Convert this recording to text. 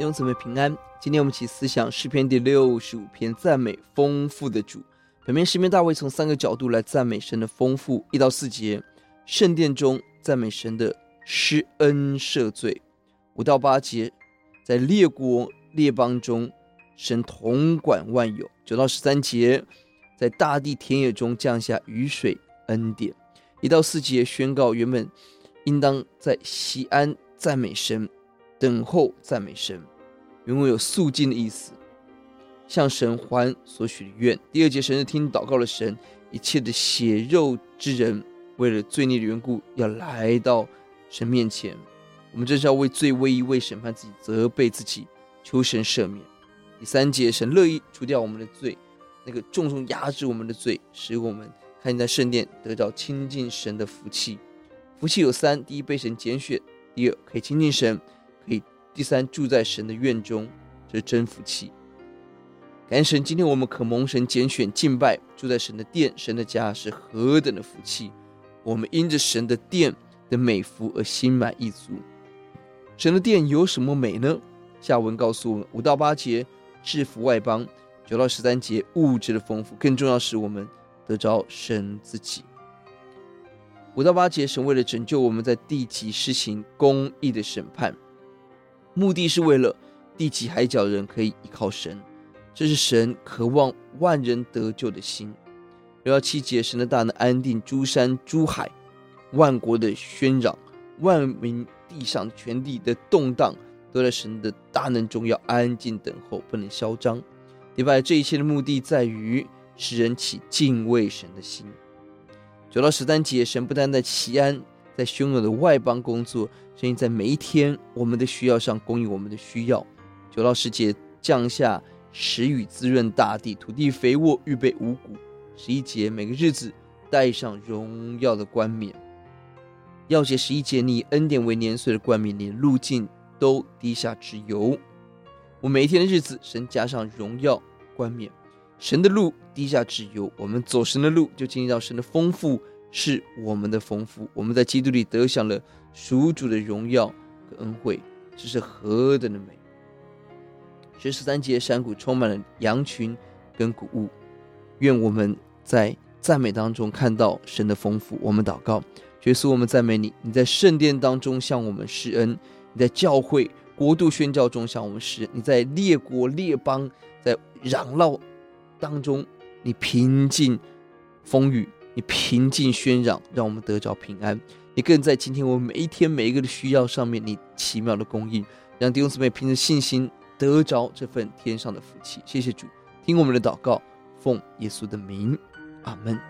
弟兄姊妹平安。今天我们一起思想诗篇第六十五篇，赞美丰富的主。本篇诗篇大卫从三个角度来赞美神的丰富。一到四节，圣殿中赞美神的施恩赦罪；五到八节，在列国列邦中神统管万有；九到十三节，在大地田野中降下雨水恩典；一到四节，宣告原本应当在西安赞美神。等候赞美神，原文有肃静的意思，向神还所许的愿。第二节，神是听祷告的神，一切的血肉之人为了罪孽的缘故，要来到神面前。我们这是要为罪、为义、为审判自己、责备自己，求神赦免。第三节，神乐意除掉我们的罪，那个重重压制我们的罪，使我们看见在圣殿得到亲近神的福气。福气有三：第一，被神拣选；第二，可以亲近神。可以，第三，住在神的院中，这是真福气。感谢神，今天我们可蒙神拣选敬拜，住在神的殿、神的家，是何等的福气！我们因着神的殿的美福而心满意足。神的殿有什么美呢？下文告诉我们：五到八节制服外邦，九到十三节物质的丰富，更重要是我们得着神自己。五到八节，神为了拯救我们在地极施行公义的审判。目的是为了地极海角人可以依靠神，这是神渴望万人得救的心。六到七节，神的大能安定诸山诸海，万国的喧嚷，万民地上全地的动荡，都在神的大能中要安静等候，不能嚣张。另外，这一切的目的在于使人起敬畏神的心。九到十三节，神不但在锡安。在汹涌的外邦工作，神在每一天我们的需要上供应我们的需要。九到十节降下时雨滋润大地，土地肥沃，预备五谷。十一节每个日子带上荣耀的冠冕。要节十一节，你恩典为年岁的冠冕，你路径都滴下脂油。我每一天的日子，神加上荣耀冠冕，神的路滴下脂油，我们走神的路就经历到神的丰富。是我们的丰富，我们在基督里得享了属主的荣耀和恩惠，这是何等的美！十三节，山谷充满了羊群跟谷物，愿我们在赞美当中看到神的丰富。我们祷告，耶稣，我们赞美你，你在圣殿当中向我们施恩，你在教会国度宣教中向我们施恩，你在列国列邦在嚷闹当中，你平静风雨。你平静喧嚷，让我们得着平安。你更在今天我们每一天每一个的需要上面，你奇妙的供应，让弟兄姊妹凭着信心得着这份天上的福气。谢谢主，听我们的祷告，奉耶稣的名，阿门。